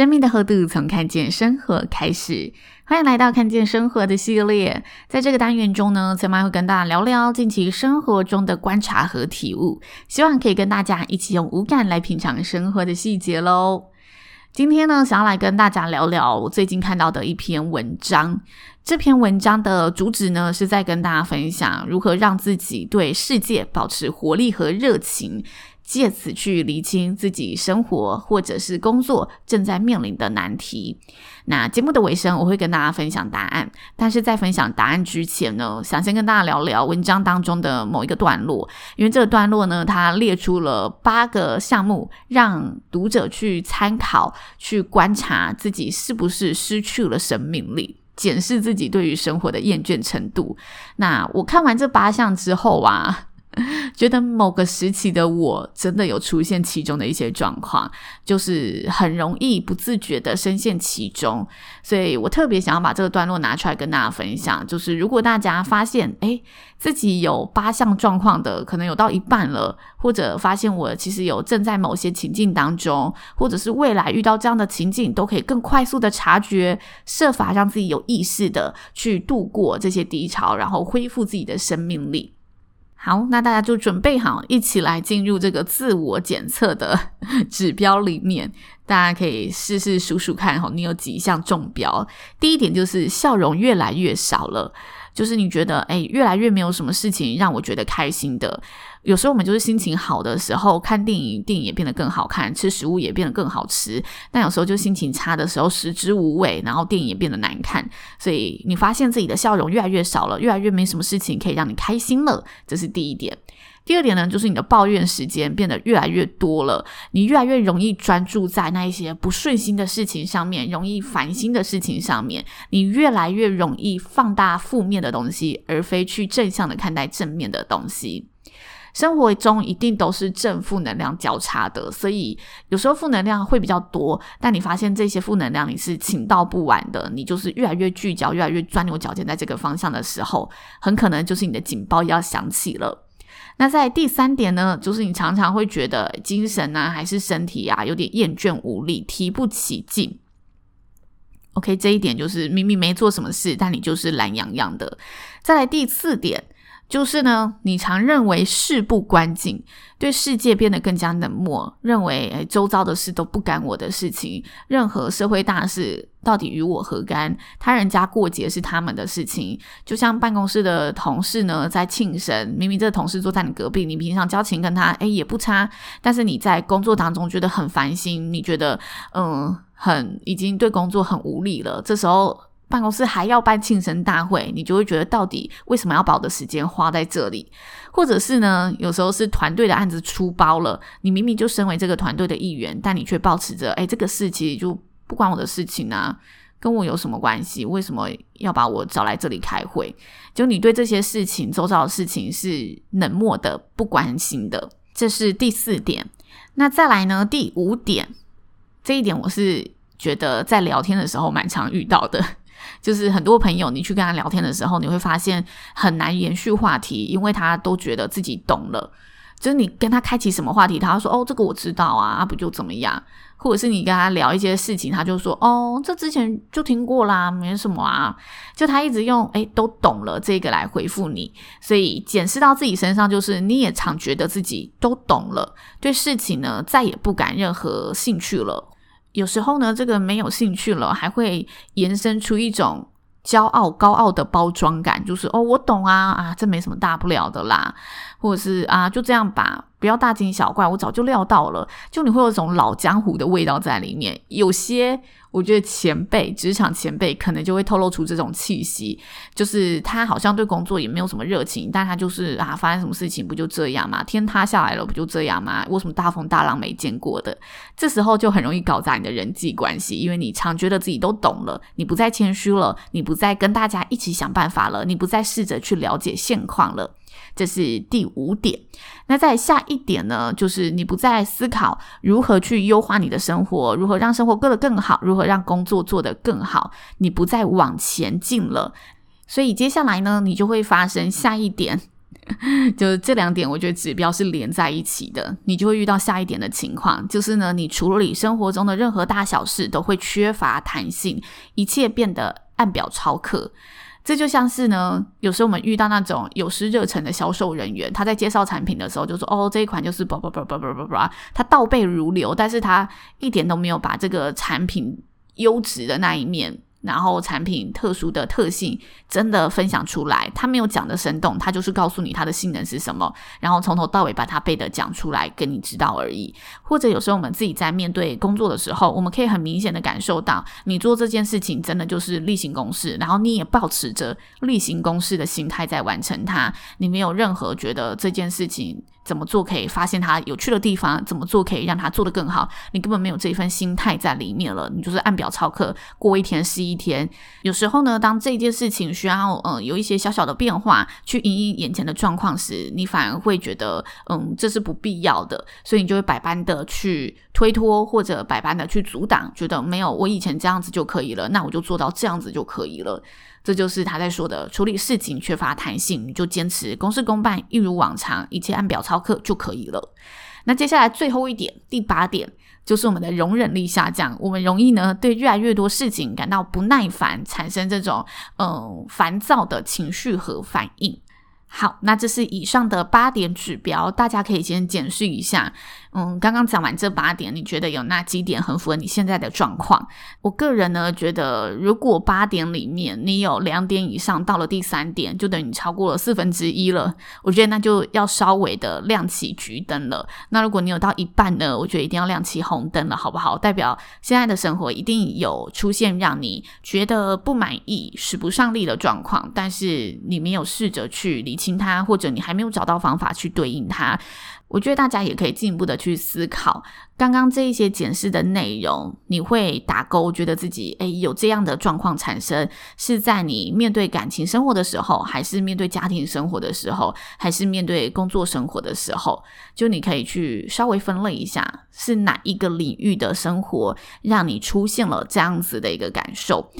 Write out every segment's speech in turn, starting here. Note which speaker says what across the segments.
Speaker 1: 生命的厚度从看见生活开始，欢迎来到看见生活的系列。在这个单元中呢，千嫚会跟大家聊聊近期生活中的观察和体悟，希望可以跟大家一起用五感来品尝生活的细节喽。今天呢，想要来跟大家聊聊我最近看到的一篇文章。这篇文章的主旨呢，是在跟大家分享如何让自己对世界保持活力和热情。借此去厘清自己生活或者是工作正在面临的难题。那节目的尾声，我会跟大家分享答案。但是在分享答案之前呢，想先跟大家聊聊文章当中的某一个段落，因为这个段落呢，它列出了八个项目，让读者去参考、去观察自己是不是失去了生命力，检视自己对于生活的厌倦程度。那我看完这八项之后啊。觉得某个时期的我真的有出现其中的一些状况，就是很容易不自觉的深陷其中，所以我特别想要把这个段落拿出来跟大家分享。就是如果大家发现，诶，自己有八项状况的，可能有到一半了，或者发现我其实有正在某些情境当中，或者是未来遇到这样的情境，都可以更快速的察觉，设法让自己有意识的去度过这些低潮，然后恢复自己的生命力。好，那大家就准备好，一起来进入这个自我检测的 指标里面。大家可以试试数数看，哈，你有几项中标？第一点就是笑容越来越少了。就是你觉得，哎，越来越没有什么事情让我觉得开心的。有时候我们就是心情好的时候看电影，电影也变得更好看，吃食物也变得更好吃。但有时候就心情差的时候，食之无味，然后电影也变得难看。所以你发现自己的笑容越来越少了，越来越没什么事情可以让你开心了。这是第一点。第二点呢，就是你的抱怨时间变得越来越多了，你越来越容易专注在那一些不顺心的事情上面，容易烦心的事情上面，你越来越容易放大负面的东西，而非去正向的看待正面的东西。生活中一定都是正负能量交叉的，所以有时候负能量会比较多，但你发现这些负能量你是倾倒不完的，你就是越来越聚焦，越来越钻牛角尖在这个方向的时候，很可能就是你的警报要响起了。那在第三点呢，就是你常常会觉得精神啊，还是身体啊，有点厌倦无力，提不起劲。OK，这一点就是明明没做什么事，但你就是懒洋洋的。再来第四点。就是呢，你常认为事不关己，对世界变得更加冷漠，认为诶周遭的事都不干我的事情，任何社会大事到底与我何干？他人家过节是他们的事情。就像办公室的同事呢，在庆生，明明这个同事坐在你隔壁，你平常交情跟他诶也不差，但是你在工作当中觉得很烦心，你觉得嗯很已经对工作很无力了，这时候。办公室还要办庆生大会，你就会觉得到底为什么要把我的时间花在这里？或者是呢，有时候是团队的案子出包了，你明明就身为这个团队的一员，但你却保持着，哎，这个事情就不关我的事情啊，跟我有什么关系？为什么要把我找来这里开会？就你对这些事情、周遭的事情是冷漠的、不关心的，这是第四点。那再来呢，第五点，这一点我是觉得在聊天的时候蛮常遇到的。就是很多朋友，你去跟他聊天的时候，你会发现很难延续话题，因为他都觉得自己懂了。就是你跟他开启什么话题，他说：“哦，这个我知道啊，不就怎么样？”或者是你跟他聊一些事情，他就说：“哦，这之前就听过啦，没什么啊。”就他一直用“诶，都懂了”这个来回复你。所以检视到自己身上，就是你也常觉得自己都懂了，对事情呢再也不感任何兴趣了。有时候呢，这个没有兴趣了，还会延伸出一种骄傲、高傲的包装感，就是哦，我懂啊，啊，这没什么大不了的啦，或者是啊，就这样吧，不要大惊小怪，我早就料到了。就你会有一种老江湖的味道在里面。有些我觉得前辈，职场前辈可能就会透露出这种气息，就是他好像对工作也没有什么热情，但他就是啊，发生什么事情不就这样嘛？天塌下来了不就这样嘛？为什么大风大浪没见过的？这时候就很容易搞砸你的人际关系，因为你常觉得自己都懂了，你不再谦虚了，你不再跟大家一起想办法了，你不再试着去了解现况了。这是第五点。那在下一点呢，就是你不再思考如何去优化你的生活，如何让生活过得更好，如何让工作做得更好，你不再往前进了。所以接下来呢，你就会发生下一点，就是这两点，我觉得指标是连在一起的，你就会遇到下一点的情况，就是呢，你处理生活中的任何大小事都会缺乏弹性，一切变得按表操课。这就像是呢，有时候我们遇到那种有失热忱的销售人员，他在介绍产品的时候就说：“哦，这一款就是……”“不不不不不不不”，他倒背如流，但是他一点都没有把这个产品优质的那一面。然后产品特殊的特性真的分享出来，他没有讲的生动，他就是告诉你它的性能是什么，然后从头到尾把它背的讲出来，跟你知道而已。或者有时候我们自己在面对工作的时候，我们可以很明显的感受到，你做这件事情真的就是例行公事，然后你也保持着例行公事的心态在完成它，你没有任何觉得这件事情。怎么做可以发现它有趣的地方？怎么做可以让它做得更好？你根本没有这一份心态在里面了，你就是按表操课，过一天是一天。有时候呢，当这件事情需要嗯有一些小小的变化，去因应眼前的状况时，你反而会觉得嗯这是不必要的，所以你就会百般的去推脱或者百般的去阻挡，觉得没有我以前这样子就可以了，那我就做到这样子就可以了。这就是他在说的，处理事情缺乏弹性，你就坚持公事公办，一如往常，一切按表操课就可以了。那接下来最后一点，第八点，就是我们的容忍力下降，我们容易呢对越来越多事情感到不耐烦，产生这种嗯烦躁的情绪和反应。好，那这是以上的八点指标，大家可以先检视一下。嗯，刚刚讲完这八点，你觉得有哪几点很符合你现在的状况？我个人呢觉得，如果八点里面你有两点以上到了第三点，就等于超过了四分之一了。我觉得那就要稍微的亮起橘灯了。那如果你有到一半呢，我觉得一定要亮起红灯了，好不好？代表现在的生活一定有出现让你觉得不满意、使不上力的状况，但是你没有试着去理清它，或者你还没有找到方法去对应它。我觉得大家也可以进一步的去思考，刚刚这一些检视的内容，你会打勾，觉得自己诶有这样的状况产生，是在你面对感情生活的时候，还是面对家庭生活的时候，还是面对工作生活的时候？就你可以去稍微分类一下，是哪一个领域的生活让你出现了这样子的一个感受。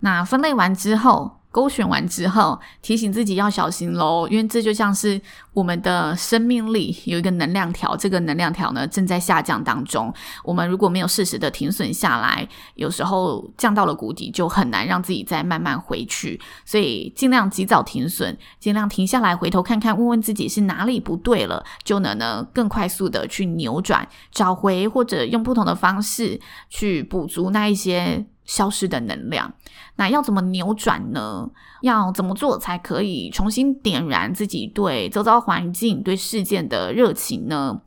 Speaker 1: 那分类完之后，勾选完之后，提醒自己要小心喽，因为这就像是我们的生命力有一个能量条，这个能量条呢正在下降当中。我们如果没有适时的停损下来，有时候降到了谷底，就很难让自己再慢慢回去。所以尽量及早停损，尽量停下来，回头看看，问问自己是哪里不对了，就能呢更快速的去扭转，找回或者用不同的方式去补足那一些。消失的能量，那要怎么扭转呢？要怎么做才可以重新点燃自己对周遭环境、对事件的热情呢？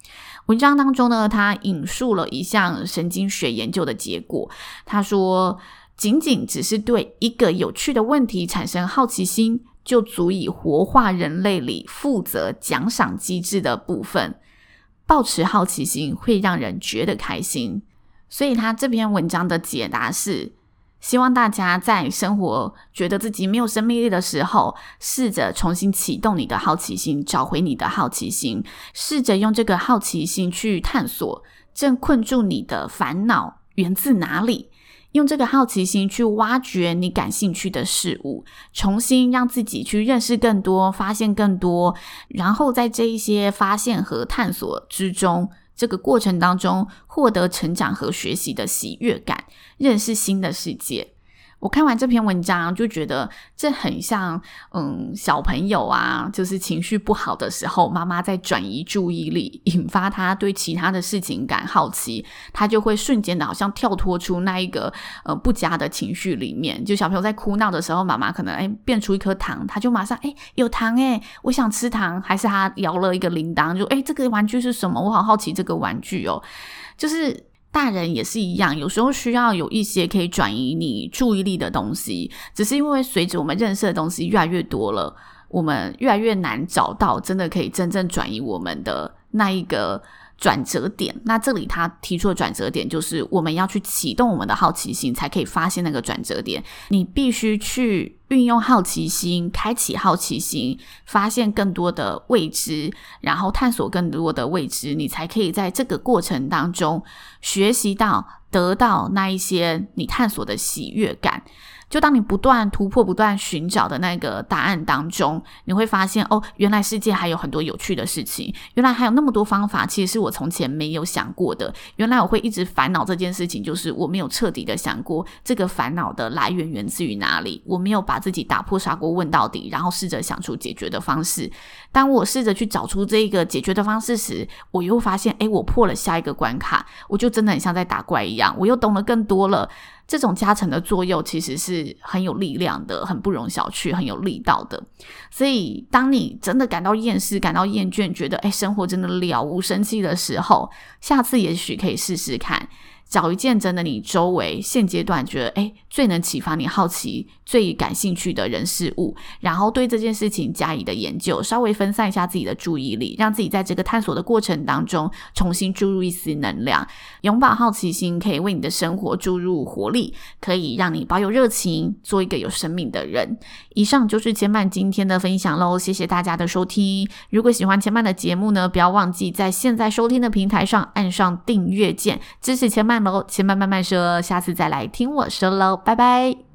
Speaker 1: 文章当中呢，他引述了一项神经学研究的结果。他说，仅仅只是对一个有趣的问题产生好奇心，就足以活化人类里负责奖赏机制的部分。保持好奇心会让人觉得开心。所以他这篇文章的解答是，希望大家在生活觉得自己没有生命力的时候，试着重新启动你的好奇心，找回你的好奇心，试着用这个好奇心去探索正困住你的烦恼源自哪里，用这个好奇心去挖掘你感兴趣的事物，重新让自己去认识更多，发现更多，然后在这一些发现和探索之中。这个过程当中，获得成长和学习的喜悦感，认识新的世界。我看完这篇文章，就觉得这很像，嗯，小朋友啊，就是情绪不好的时候，妈妈在转移注意力，引发他对其他的事情感好奇，他就会瞬间的好像跳脱出那一个呃不佳的情绪里面。就小朋友在哭闹的时候，妈妈可能诶变出一颗糖，他就马上诶有糖诶，我想吃糖，还是他摇了一个铃铛，就诶这个玩具是什么？我好好奇这个玩具哦，就是。大人也是一样，有时候需要有一些可以转移你注意力的东西，只是因为随着我们认识的东西越来越多了，我们越来越难找到真的可以真正转移我们的那一个。转折点，那这里他提出的转折点就是我们要去启动我们的好奇心，才可以发现那个转折点。你必须去运用好奇心，开启好奇心，发现更多的未知，然后探索更多的未知，你才可以在这个过程当中学习到、得到那一些你探索的喜悦感。就当你不断突破、不断寻找的那个答案当中，你会发现哦，原来世界还有很多有趣的事情，原来还有那么多方法，其实是我从前没有想过的。原来我会一直烦恼这件事情，就是我没有彻底的想过这个烦恼的来源源自于哪里，我没有把自己打破砂锅问到底，然后试着想出解决的方式。当我试着去找出这个解决的方式时，我又发现，诶，我破了下一个关卡，我就真的很像在打怪一样，我又懂得更多了。这种加成的作用其实是很有力量的，很不容小觑，很有力道的。所以，当你真的感到厌世、感到厌倦，觉得哎生活真的了无生气的时候，下次也许可以试试看。找一件真的你周围现阶段觉得诶最能启发你好奇、最感兴趣的人事物，然后对这件事情加以的研究，稍微分散一下自己的注意力，让自己在这个探索的过程当中重新注入一丝能量。拥抱好奇心可以为你的生活注入活力，可以让你保有热情，做一个有生命的人。以上就是千曼今天的分享喽，谢谢大家的收听。如果喜欢千曼的节目呢，不要忘记在现在收听的平台上按上订阅键，支持千曼喽，先慢慢慢说，下次再来听我说喽，拜拜。